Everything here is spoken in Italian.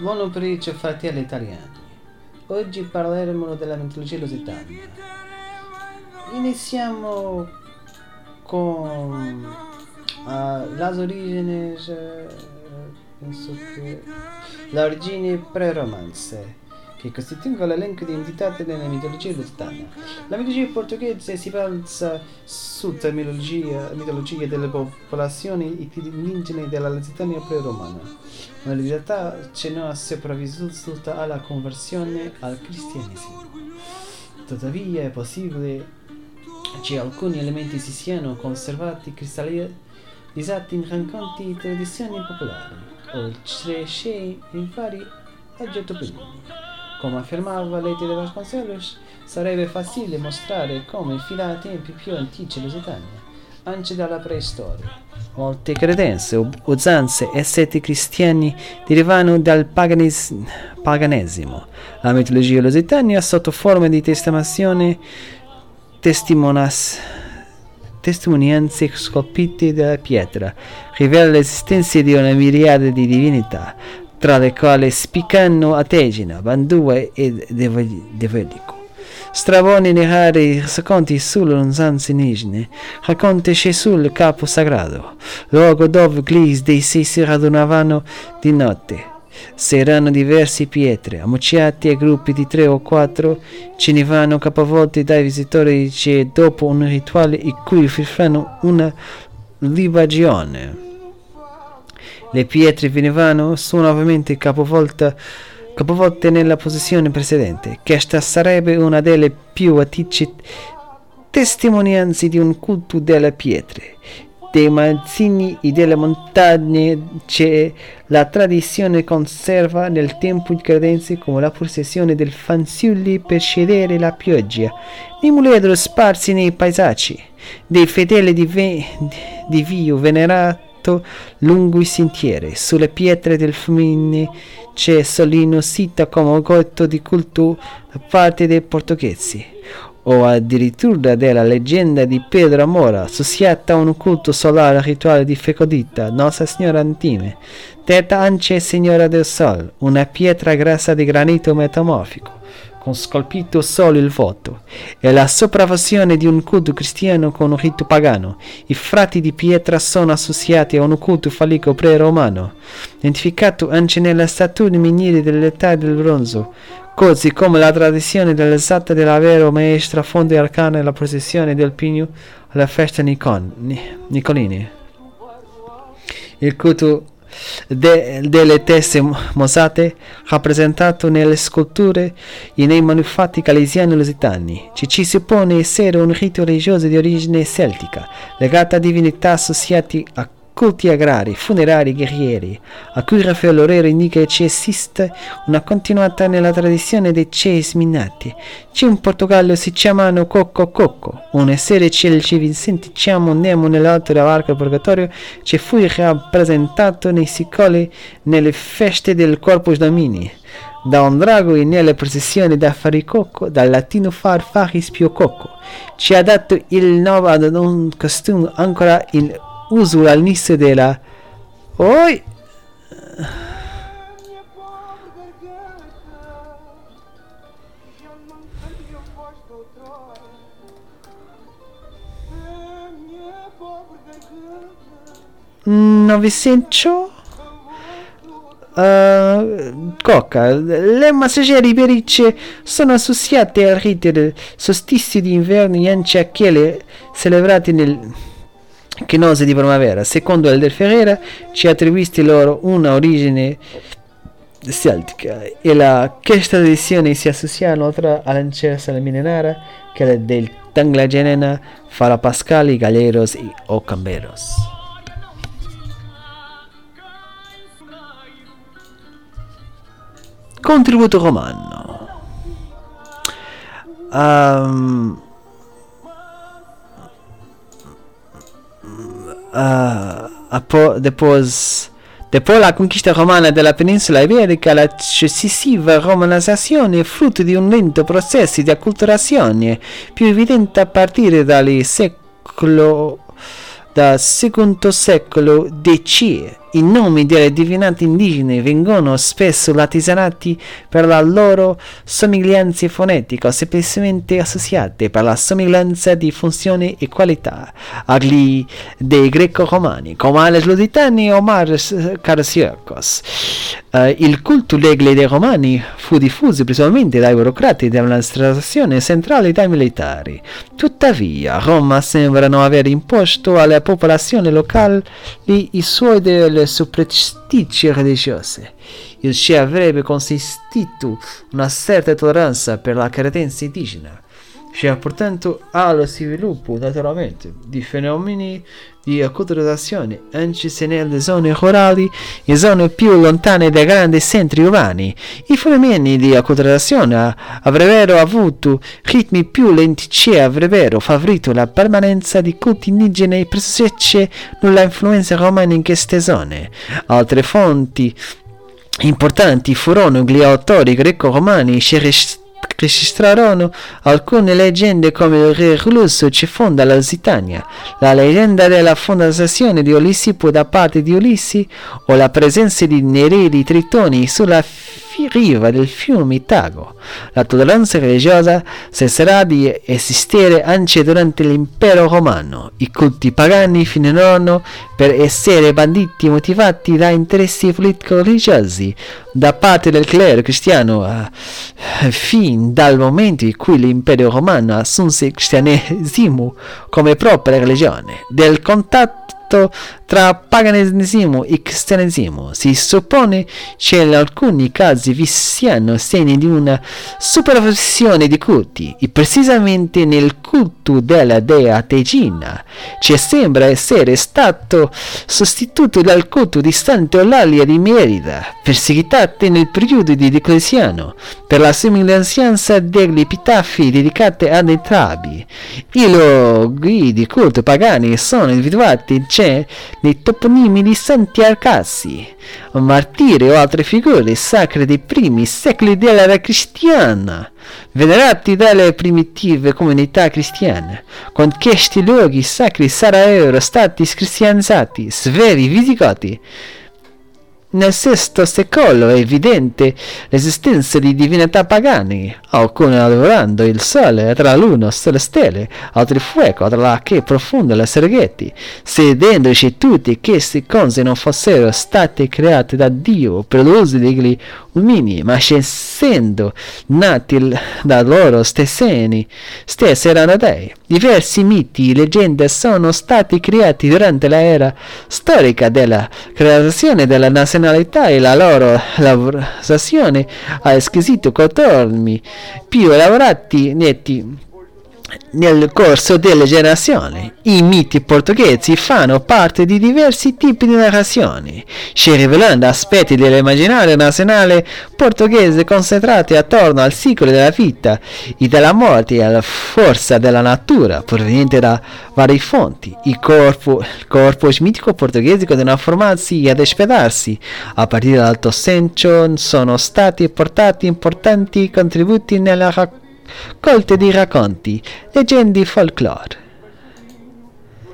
Buon pomeriggio fratelli italiani. Oggi parleremo della mitologia lusitana. Iniziamo con uh, las origines, uh, penso che l'origine pre-romanze che costituiscono l'elenco di entità della mitologia lusitana. La mitologia portoghese si basa sulla mitologia, mitologia delle popolazioni indigene della Lusitania pre-romana, ma in realtà c'è una sopravvissuta alla conversione al cristianesimo. Tuttavia è possibile che alcuni elementi si siano conservati cristallizzati in racconti e tradizioni popolari, oltre che in vari aggettoponimi. Come affermava Leti de Vasconcelos, sarebbe facile mostrare come fino ai tempi più antichi lusitani, anche dalla preistoria. Molte credenze, usanze e seti cristiani derivano dal paganis, paganesimo. La mitologia lusitania, sotto forma di testamazione, testimonas, testimonianze scolpite dalla pietra, rivela l'esistenza di una miriade di divinità, tra le quali spiccano Ategina, Bandua e Develico. Stravone nei rari racconti sull'onzanza indigene, racconta Gesù capo sagrato, luogo dove gli dei si radunavano di notte. S'erano diversi pietre, ammucciati a gruppi di tre o quattro, venivano capovolti dai visitori che dopo un rituale in cui offrivano una libagione le pietre venivano su nuovamente capovolte, nella posizione precedente. Questa sarebbe una delle più antiche testimonianze di un culto delle pietre, dei mazzini e delle montagne che la tradizione conserva nel tempo in credenze come la processione del fanciulli per scedere la pioggia, i muledri sparsi nei paesaggi, dei fedeli di, ve- di Dio venerati lungo i sentieri. Sulle pietre del fiume c'è solino sita come oggetto di culto da parte dei portoghesi, o addirittura della leggenda di Pedro Amora, associata a un culto solare rituale di fecondità, Nostra Signora Antime, detta anche Signora del Sol, una pietra grassa di granito metamorfico con scolpito solo il voto, e la sopravvazione di un culto cristiano con un rito pagano. I frati di pietra sono associati a un culto fallico pre-romano, identificato anche nelle statue miniere dell'età del bronzo, così come la tradizione dell'esatta della vera maestra fonte arcana e la processione del pigno alla festa Nicon, Nicolini. Il culto de, delle teste mosate rappresentato nelle sculture e nei manufatti calesiani lusitani, ci ci suppone essere un rito religioso di origine celtica, legato a divinità associate a culti agrari, funerari, guerrieri, a cui Raffaello Lorero indica che esiste una continuità nella tradizione dei Ces Minati. C'è in Portogallo si chiamano Cocco Cocco, una serie celci Vincenti chiamo Nemo nell'alto della barca del Purgatorio che fu rappresentato nei sicoli nelle feste del Corpus Domini da un drago e nelle processioni da faricocco, dal latino far faris pio cocco, ci ha dato il nome ad un costume ancora in uso all'inizio della Oi! Novecento uh, Coca. Le massaggiere ibericce sono associate al rito del solstizio di inverno e anche a quelle celebrate nel chinose di primavera. Secondo Elder Ferreira ci attribuisce loro una origine celtica e la questa tradizione si associa inoltre all'ancersa millenare che è del Tanglagenena, Farapascali, Galeros e Ocamberos. Contributo romano. Um, uh, depois, depois la conquista romana della penisola iberica, la successiva romanizzazione è frutto di un lento processo di acculturazione più evidente a partire dal secolo dal secondo secolo DC I nomi delle divinate indigene vengono spesso latisanati per la loro somiglianza fonetica o semplicemente associate per la somiglianza di funzione e qualità agli dei greco-romani, come Ales Lusitani o Mars Carsiacos. Uh, il culto degli dei romani fu diffuso principalmente dai burocrati dell'amministrazione centrale e dai militari. Tuttavia, Roma sembra non aver imposto alla popolazione locale i suoi delle superstizioni religiose. Il che avrebbe consistito una certa tolleranza per la credenza indigena cioè portando allo sviluppo naturalmente di fenomeni di acculturazione anche se nelle zone rurali e zone più lontane dai grandi centri urbani. I fenomeni di acculturazione avrebbero avuto ritmi più lenti e avrebbero favorito la permanenza di culti indigeni pressoché nulla influenza romana in queste zone. Altre fonti importanti furono gli autori greco-romani registrarono alcune leggende come il re russo che fonda la Lusitania, la leggenda della fondazione di Ulissipo da parte di Ulissi o la presenza di neredi tritoni sulla riva del fiume Tago. La tolleranza religiosa cesserà di esistere anche durante l'impero romano. I culti pagani finirono per essere banditi motivati da interessi politico-religiosi da parte del clero cristiano uh, fin dal momento in cui l'impero romano assunse il cristianesimo come propria religione. Del contatto rapporto tra paganesimo e cristianesimo. Si suppone che in alcuni casi vi siano segni di una supervisione di culti, e precisamente nel culto della dea Tegina, che sembra essere stato sostituito dal culto di Sant'Eulalia di Merida, perseguitata nel periodo di Diocleziano, per la somiglianza degli epitafi dedicati ad entrambi. I luoghi di culto pagani sono individuati in c'è nei toponimi di Santi Arcassi, martiri o altre figure sacre dei primi secoli dell'era cristiana, venerati dalle primitive comunità cristiane. Con questi luoghi sacri sarebbero stati cristianizzati, sveri visigoti, nel VI secolo è evidente l'esistenza di divinità pagane, alcune lavorando il sole tra l'uno e le stelle, altri fuoco tra che profonda le serghetti, sedendoci tutti che cose non fossero state create da Dio per l'uso degli uomini, ma essendo nati da loro stessi, stessi erano dei. Diversi miti e leggende sono stati creati durante l'era storica della creazione della nazionalità e la loro lavorazione ha squisito contorni più elaborati netti nel corso delle generazioni. I miti portoghesi fanno parte di diversi tipi di narrazioni, ci rivelando aspetti dell'immaginario nazionale portoghese concentrati attorno al ciclo della vita e della morte e alla forza della natura, proveniente da varie fonti. Il corpo, il corpo mitico portoghese continua a formarsi e ad espedarsi. A partire dall'Ottocento sono stati portati importanti contributi nella raccolta colte di racconti, leggende e folklore.